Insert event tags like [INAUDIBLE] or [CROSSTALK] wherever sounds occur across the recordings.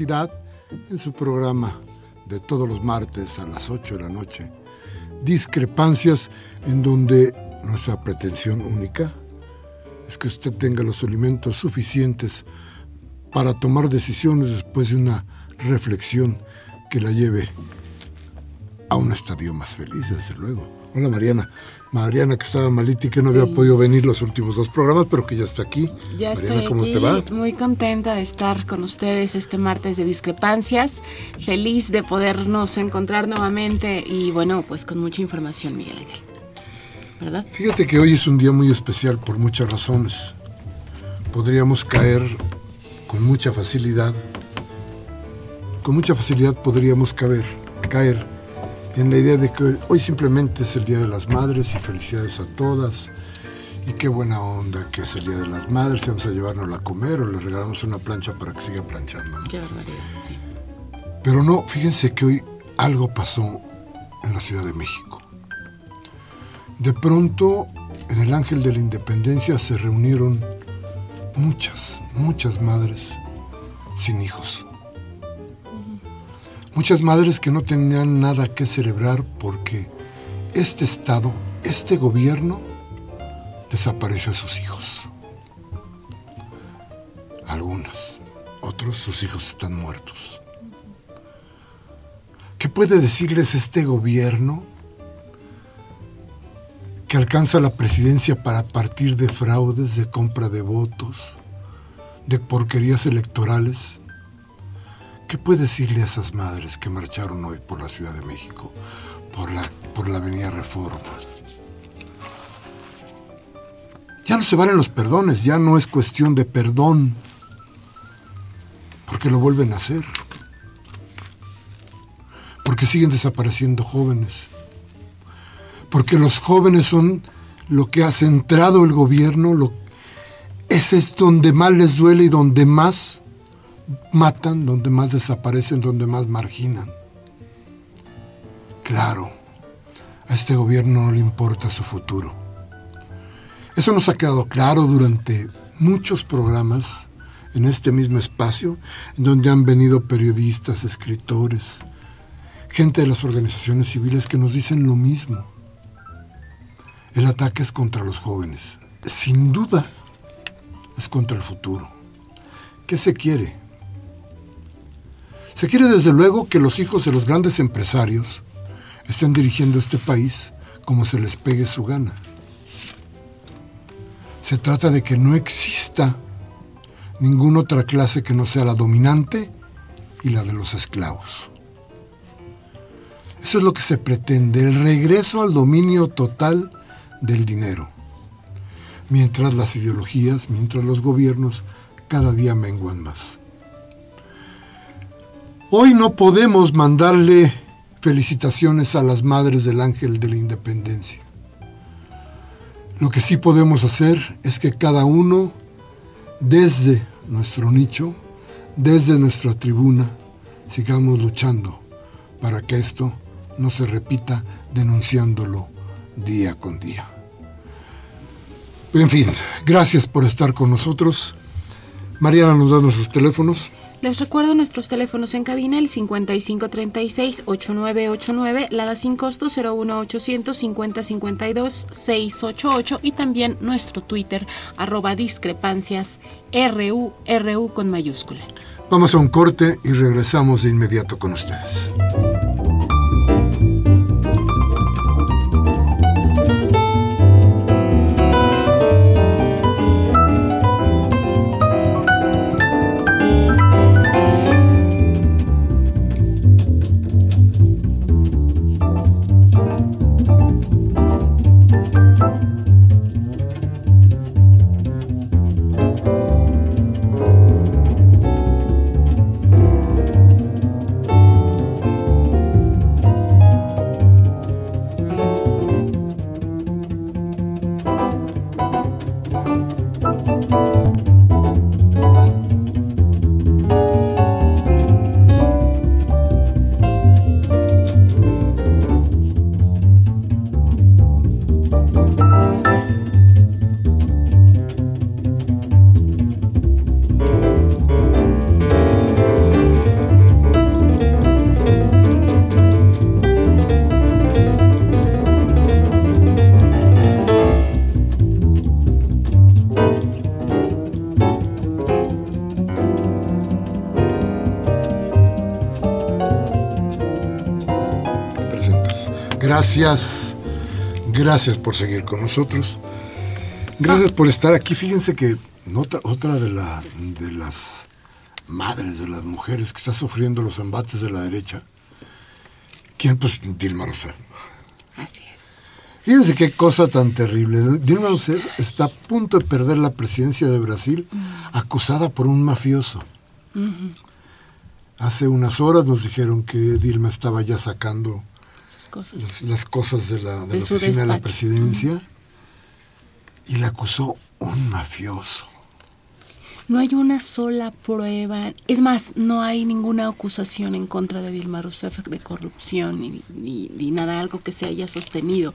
En su programa de todos los martes a las 8 de la noche. Discrepancias en donde nuestra pretensión única es que usted tenga los alimentos suficientes para tomar decisiones después de una reflexión que la lleve a un estadio más feliz, desde luego. Hola Mariana. Mariana que estaba malita y que no había podido venir los últimos dos programas, pero que ya está aquí. Ya estoy ¿cómo te va? Muy contenta de estar con ustedes este martes de discrepancias. Feliz de podernos encontrar nuevamente y bueno, pues con mucha información, Miguel Ángel. ¿Verdad? Fíjate que hoy es un día muy especial por muchas razones. Podríamos caer con mucha facilidad. Con mucha facilidad podríamos caer, caer en la idea de que hoy simplemente es el Día de las Madres y felicidades a todas. Y qué buena onda que es el Día de las Madres, vamos a llevárnosla a comer o le regalamos una plancha para que siga planchando. Qué barbaridad, sí. Pero no, fíjense que hoy algo pasó en la Ciudad de México. De pronto, en el Ángel de la Independencia se reunieron muchas, muchas madres sin hijos. Muchas madres que no tenían nada que celebrar porque este Estado, este gobierno, desapareció a sus hijos. Algunas, otros sus hijos están muertos. ¿Qué puede decirles este gobierno que alcanza la presidencia para partir de fraudes, de compra de votos, de porquerías electorales? ¿Qué puede decirle a esas madres que marcharon hoy por la Ciudad de México, por la, por la Avenida Reforma? Ya no se valen los perdones, ya no es cuestión de perdón, porque lo vuelven a hacer, porque siguen desapareciendo jóvenes, porque los jóvenes son lo que ha centrado el gobierno, lo, ese es donde más les duele y donde más matan, donde más desaparecen, donde más marginan. Claro, a este gobierno no le importa su futuro. Eso nos ha quedado claro durante muchos programas en este mismo espacio, donde han venido periodistas, escritores, gente de las organizaciones civiles que nos dicen lo mismo. El ataque es contra los jóvenes. Sin duda, es contra el futuro. ¿Qué se quiere? Se quiere desde luego que los hijos de los grandes empresarios estén dirigiendo este país como se les pegue su gana. Se trata de que no exista ninguna otra clase que no sea la dominante y la de los esclavos. Eso es lo que se pretende, el regreso al dominio total del dinero, mientras las ideologías, mientras los gobiernos cada día menguan más. Hoy no podemos mandarle felicitaciones a las madres del ángel de la independencia. Lo que sí podemos hacer es que cada uno, desde nuestro nicho, desde nuestra tribuna, sigamos luchando para que esto no se repita denunciándolo día con día. En fin, gracias por estar con nosotros. Mariana nos da nuestros teléfonos. Les recuerdo nuestros teléfonos en cabina, el 5536-8989, la da sin costo 01800 5052 688 y también nuestro Twitter, arroba discrepancias RU, RU con mayúscula. Vamos a un corte y regresamos de inmediato con ustedes. Gracias, gracias por seguir con nosotros. Gracias por estar aquí. Fíjense que otra, otra de, la, de las madres, de las mujeres que está sufriendo los embates de la derecha, ¿quién? Pues Dilma Rousseff. Así es. Fíjense qué cosa tan terrible. Dilma Rousseff está a punto de perder la presidencia de Brasil mm. acusada por un mafioso. Hace unas horas nos dijeron que Dilma estaba ya sacando las, cosas de la, oficina de la presidencia y la acusó un mafioso. No hay una sola prueba, es más, no hay ninguna acusación en contra de Dilma Rousseff de corrupción ni, ni, nada, algo que se haya sostenido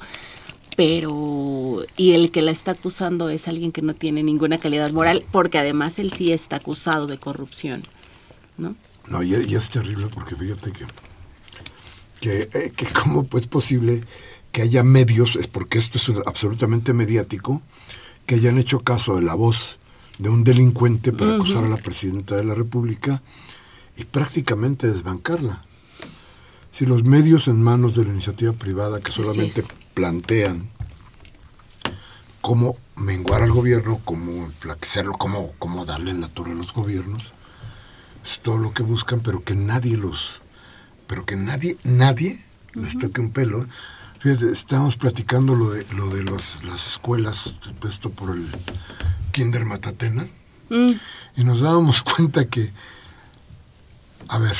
pero y el que la está acusando es alguien que no tiene ninguna calidad moral, porque además él sí está acusado de corrupción, ¿no? No, y, y es terrible porque fíjate que que, eh, que cómo es pues, posible que haya medios, es porque esto es absolutamente mediático, que hayan hecho caso de la voz de un delincuente para acusar a la presidenta de la República y prácticamente desbancarla. Si los medios en manos de la iniciativa privada que solamente plantean cómo menguar al gobierno, cómo enflaquecerlo, cómo, cómo darle natura a los gobiernos, es todo lo que buscan, pero que nadie los, pero que nadie, nadie les toque un pelo. Fíjate, estábamos platicando lo de, lo de las escuelas, esto por el Kinder Matatena, mm. y nos dábamos [LAUGHS] cuenta que, a ver,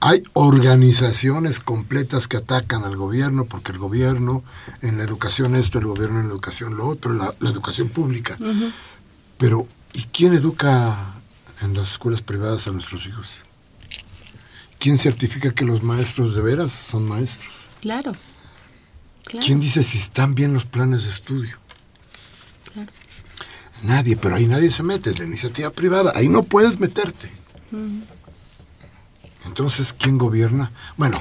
hay organizaciones completas que atacan al gobierno, porque el gobierno en la educación esto, el gobierno en la educación lo otro, la, educación pública. Pero, ¿y quién educa en las escuelas privadas a nuestros hijos? ¿Quién certifica que los maestros de veras son maestros? Claro. ¿Quién dice si están bien los planes de estudio? Claro. Nadie, pero ahí nadie se mete, la iniciativa privada, ahí no puedes meterte. Entonces, ¿quién gobierna? Bueno,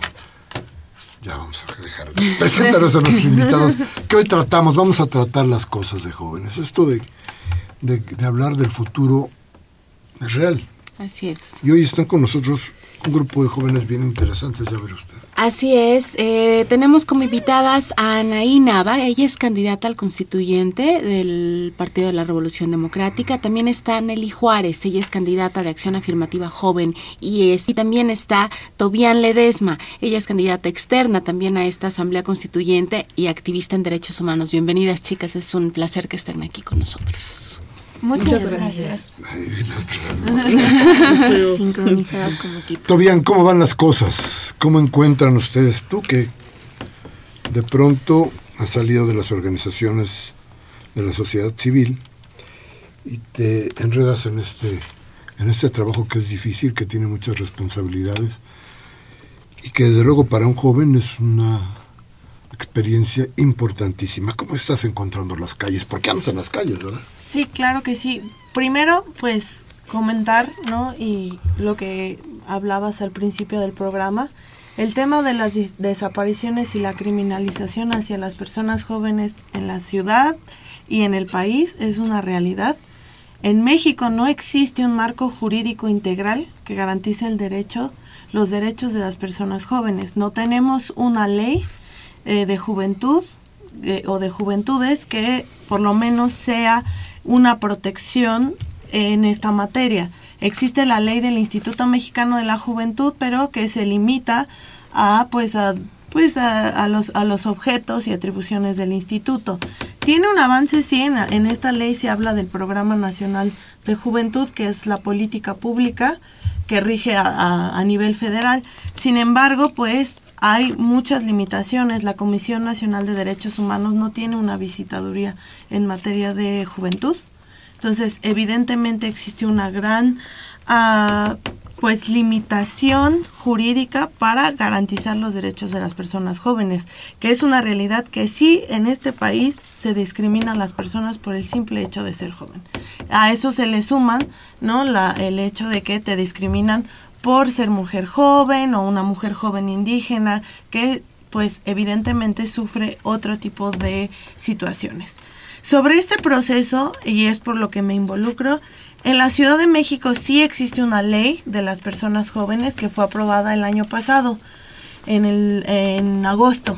ya vamos a dejar de [LAUGHS] presentarnos a nuestros invitados, que hoy tratamos, vamos a tratar las cosas de jóvenes. Esto de, de hablar del futuro es real. Así es. Y hoy están con nosotros un grupo de jóvenes bien interesantes, ya ver usted. Así es, eh, tenemos como invitadas a Anaí Nava, ella es candidata al constituyente del Partido de la Revolución Democrática, también está Nelly Juárez, ella es candidata de Acción Afirmativa Joven y, es, y también está Tobián Ledesma, ella es candidata externa también a esta Asamblea Constituyente y activista en derechos humanos. Bienvenidas chicas, es un placer que estén aquí con nosotros. Muchas, gracias. [LAUGHS] Sincronizadas como equipo. Tobian, ¿cómo van las cosas? ¿Cómo encuentran ustedes tú que de pronto has salido de las organizaciones de la sociedad civil y te enredas en este, en este trabajo que es difícil, que tiene muchas responsabilidades y que desde luego para un joven es una experiencia importantísima. ¿Cómo estás encontrando las calles? Porque andas en las calles, ¿verdad? Sí, claro que sí. Primero, pues comentar, ¿no? Y lo que hablabas al principio del programa, el tema de las desapariciones y la criminalización hacia las personas jóvenes en la ciudad y en el país es una realidad. En México no existe un marco jurídico integral que garantice el derecho, los derechos de las personas jóvenes. No tenemos una ley eh, de juventud eh, o de juventudes que por lo menos sea una protección en esta materia. Existe la ley del Instituto Mexicano de la Juventud, pero que se limita a pues a pues a, los, a los objetos y atribuciones del instituto. Tiene un avance, sí, en, esta ley se habla del Programa Nacional de Juventud, que es la política pública que rige a, a nivel federal. Sin embargo, pues hay muchas limitaciones. La Comisión Nacional de Derechos Humanos no tiene una visitaduría en materia de juventud. Entonces, evidentemente existe una gran uh, pues limitación jurídica para garantizar los derechos de las personas jóvenes, que es una realidad que sí en este país se discrimina a las personas por el simple hecho de ser joven. A eso se le suman, ¿no? La, el hecho de que te discriminan por ser mujer joven o una mujer joven indígena que pues evidentemente sufre otro tipo de situaciones. Sobre este proceso, y es por lo que me involucro, en la Ciudad de México sí existe una ley de las personas jóvenes que fue aprobada el año pasado, en, el, en agosto.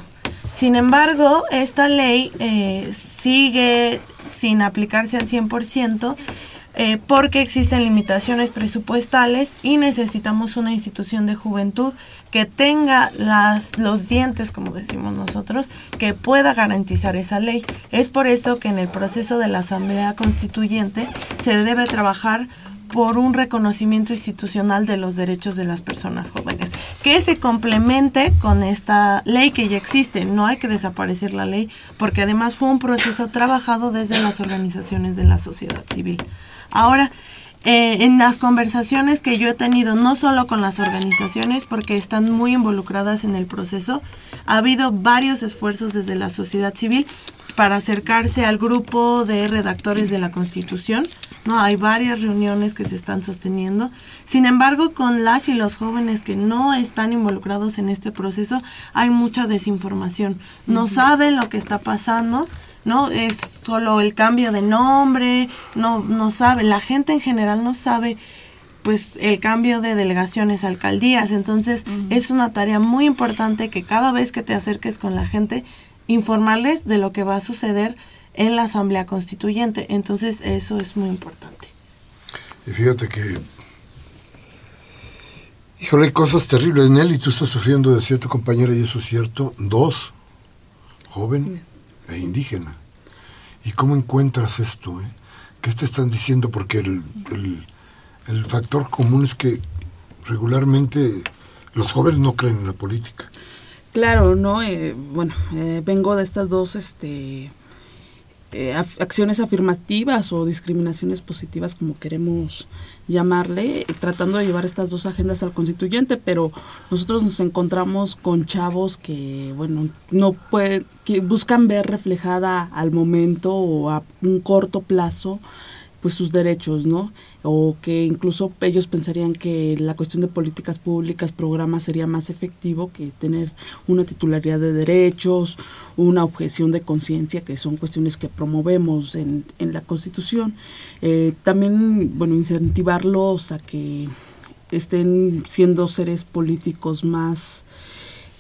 Sin embargo, esta ley eh, sigue sin aplicarse al 100% eh, porque existen limitaciones presupuestales y necesitamos una institución de juventud que tenga las, los dientes, como decimos nosotros, que pueda garantizar esa ley. Es por eso que en el proceso de la Asamblea Constituyente se debe trabajar por un reconocimiento institucional de los derechos de las personas jóvenes, que se complemente con esta ley que ya existe. No hay que desaparecer la ley, porque además fue un proceso trabajado desde las organizaciones de la sociedad civil. Ahora, eh, en las conversaciones que yo he tenido, no solo con las organizaciones, porque están muy involucradas en el proceso, ha habido varios esfuerzos desde la sociedad civil para acercarse al grupo de redactores de la Constitución. No, hay varias reuniones que se están sosteniendo. Sin embargo, con las y los jóvenes que no están involucrados en este proceso, hay mucha desinformación. No saben lo que está pasando ¿no? Es solo el cambio de nombre, no, no sabe, la gente en general no sabe pues el cambio de delegaciones alcaldías. Entonces es una tarea muy importante que cada vez que te acerques con la gente, informarles de lo que va a suceder en la Asamblea Constituyente. Entonces eso es muy importante. Y fíjate que, híjole, hay cosas terribles. Nelly, tú estás sufriendo de cierto compañero y eso es cierto. Dos, joven e indígena. ¿Y cómo encuentras esto? Eh? ¿Qué te están diciendo? Porque el, el, factor común es que regularmente los jóvenes no creen en la política. Claro, ¿no? Eh, bueno, eh, vengo de estas dos este, eh, acciones afirmativas o discriminaciones positivas, como queremos llamarle, tratando de llevar estas dos agendas al constituyente, pero nosotros nos encontramos con chavos que, bueno, no pueden, que buscan ver reflejada al momento o a un corto plazo pues sus derechos, ¿no? O que incluso ellos pensarían que la cuestión de políticas públicas, programas sería más efectivo que tener una titularidad de derechos, una objeción de conciencia, que son cuestiones que promovemos en, en la Constitución. Eh, también, bueno, incentivarlos a que estén siendo seres políticos más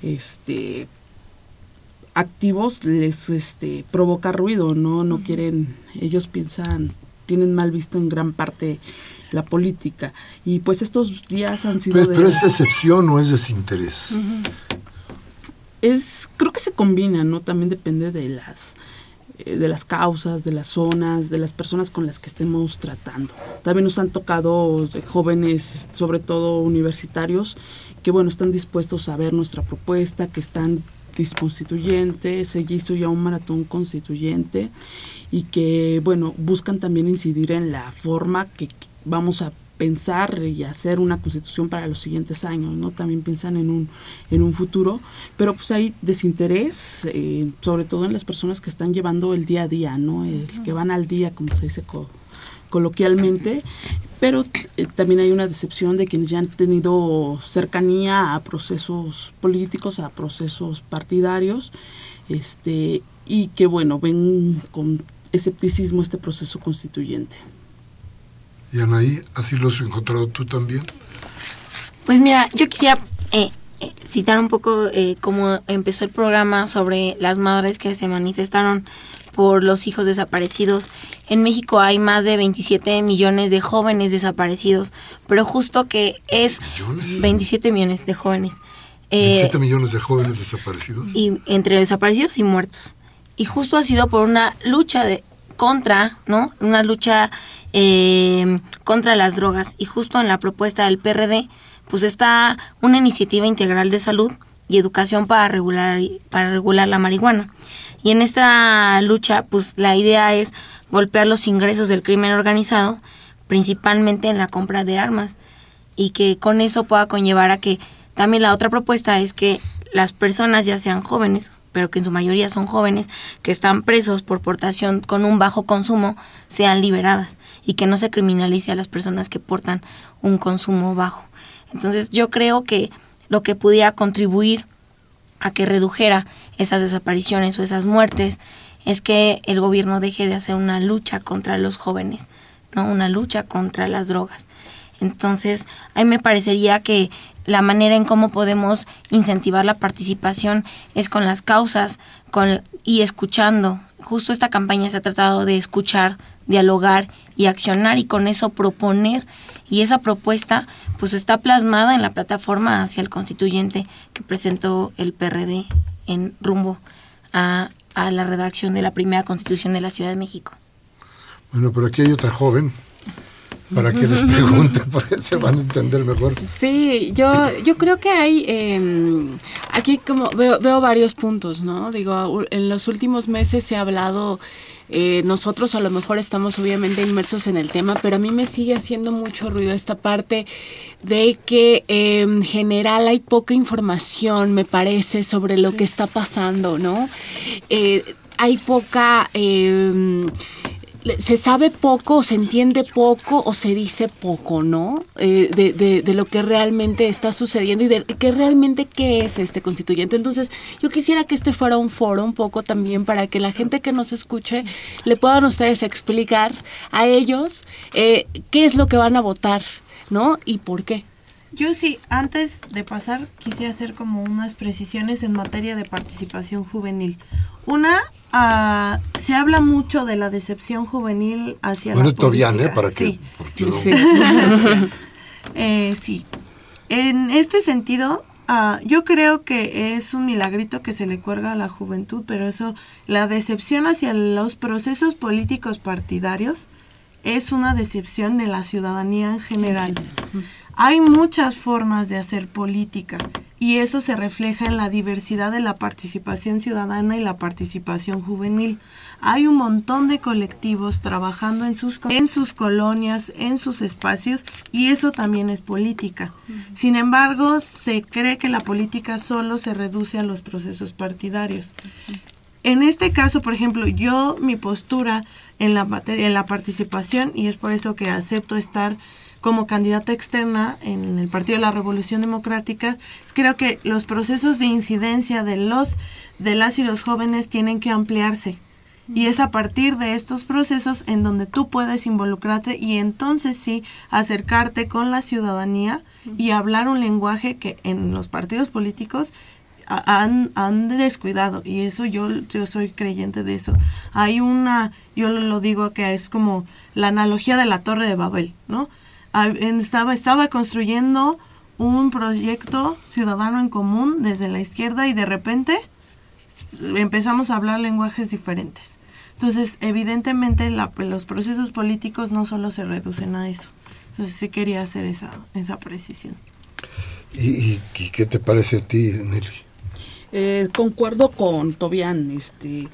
este activos les este provoca ruido no no quieren ellos piensan tienen mal visto en gran parte la política. Y pues estos días han sido... Pero, pero es decepción o es desinterés. Es, creo que se combina, ¿no? También depende de las eh, de las causas, de las zonas, de las personas con las que estemos tratando. También nos han tocado jóvenes, sobre todo universitarios, que bueno, están dispuestos a ver nuestra propuesta, que están disconstituyentes, se hizo ya un maratón constituyente y que bueno, buscan también incidir en la forma que vamos a pensar y hacer una constitución para los siguientes años, ¿no? También piensan en un, en un futuro, pero pues hay desinterés, eh, sobre todo en las personas que están llevando el día a día, ¿no? El que van al día, como se dice coloquialmente, pero eh, también hay una decepción de quienes ya han tenido cercanía a procesos políticos, a procesos partidarios, este, y que bueno, ven con escepticismo este proceso constituyente. Y Anaí, ¿así lo has encontrado tú también? Pues mira, yo quisiera eh, eh, citar un poco eh, cómo empezó el programa sobre las madres que se manifestaron por los hijos desaparecidos. En México hay más de 27 millones de jóvenes desaparecidos, pero justo que es 27 millones de jóvenes. 27 millones de jóvenes desaparecidos. Y entre desaparecidos y muertos. Y justo ha sido por una lucha de contra, ¿no? Una lucha eh, contra las drogas. Y justo en la propuesta del PRD, pues está una iniciativa integral de salud y educación para regular, para regular la marihuana. Y en esta lucha, pues la idea es golpear los ingresos del crimen organizado, principalmente en la compra de armas, y que con eso pueda conllevar a que también la otra propuesta es que las personas, ya sean jóvenes pero que en su mayoría son jóvenes, que están presos por portación con un bajo consumo, sean liberadas y que no se criminalice a las personas que portan un consumo bajo. Entonces yo creo que lo que pudiera contribuir a que redujera esas desapariciones o esas muertes es que el gobierno deje de hacer una lucha contra los jóvenes, no una lucha contra las drogas. Entonces, a mí me parecería que la manera en cómo podemos incentivar la participación es con las causas con, y escuchando. Justo esta campaña se ha tratado de escuchar, dialogar y accionar y con eso proponer. Y esa propuesta pues está plasmada en la plataforma hacia el constituyente que presentó el PRD en rumbo a, a la redacción de la primera constitución de la Ciudad de México. Bueno, pero aquí hay otra joven para que les [LAUGHS] pregunte, [LAUGHS] porque se van a entender mejor. Sí, yo, yo creo que hay, em, aquí como veo, veo varios puntos, ¿no? Digo, en los últimos meses se ha hablado... Eh, nosotros a lo mejor estamos obviamente inmersos en el tema, pero a mí me sigue haciendo mucho ruido esta parte de que en general hay poca información, me parece, sobre lo que está pasando, ¿no? Eh, hay poca... Eh, se sabe poco, o se entiende poco o se dice poco, ¿no? Eh, de, de, lo que realmente está sucediendo y de que realmente qué es este constituyente. Entonces, yo quisiera que este fuera un foro un poco también para que la gente que nos escuche le puedan ustedes explicar a ellos eh, qué es lo que van a votar, ¿no? Y por qué. Yo sí, antes de pasar, quisiera hacer como unas precisiones en materia de participación juvenil. Una, uh, se habla mucho de la decepción juvenil hacia bueno, la política. ¿eh? Para sí. Sí. [LAUGHS] eh, sí. En este sentido, uh, yo creo que es un milagrito que se le cuelga a la juventud, pero eso, la decepción hacia los procesos políticos partidarios es una decepción de la ciudadanía en general. Hay muchas formas de hacer política y eso se refleja en la diversidad de la participación ciudadana y la participación juvenil. Hay un montón de colectivos trabajando en sus, en sus colonias, en sus espacios y eso también es política. Sin embargo, se cree que la política solo se reduce a los procesos partidarios. En este caso, por ejemplo, yo mi postura en la, en la participación y es por eso que acepto estar como candidata externa en el Partido de la Revolución Democrática, creo que los procesos de incidencia de los de las y los jóvenes tienen que ampliarse. Y es a partir de estos procesos en donde tú puedes involucrarte y entonces sí acercarte con la ciudadanía y hablar un lenguaje que en los partidos políticos han, han, descuidado y eso yo, yo soy creyente de eso. Hay una, yo lo digo que es como la analogía de la torre de Babel, ¿no? Estaba, estaba construyendo un proyecto ciudadano en común desde la izquierda y de repente empezamos a hablar lenguajes diferentes. Entonces, evidentemente los procesos políticos no solo se reducen a eso. Entonces sí quería hacer esa, esa precisión. ¿Y, qué te parece a ti, Nelly? Eh, concuerdo con Tobián, este,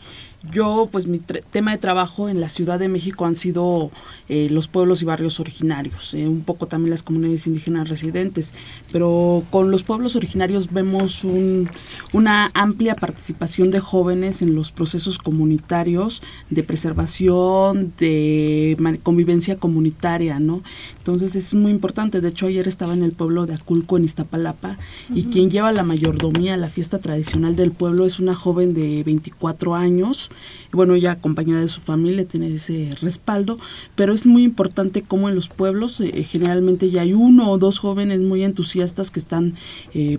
yo, pues mi tema de trabajo en la Ciudad de México han sido eh, los pueblos y barrios originarios, eh, un poco también las comunidades indígenas residentes, pero con los pueblos originarios vemos un, una amplia participación de jóvenes en los procesos comunitarios de preservación, de convivencia comunitaria, ¿no? Entonces es muy importante, de hecho ayer estaba en el pueblo de Aculco, en Iztapalapa, y quien lleva la mayordomía, la fiesta tradicional del pueblo, es una joven de 24 años, bueno, ella acompañada de su familia tiene ese respaldo, pero es muy importante cómo en los pueblos eh, generalmente ya hay uno o dos jóvenes muy entusiastas que están eh,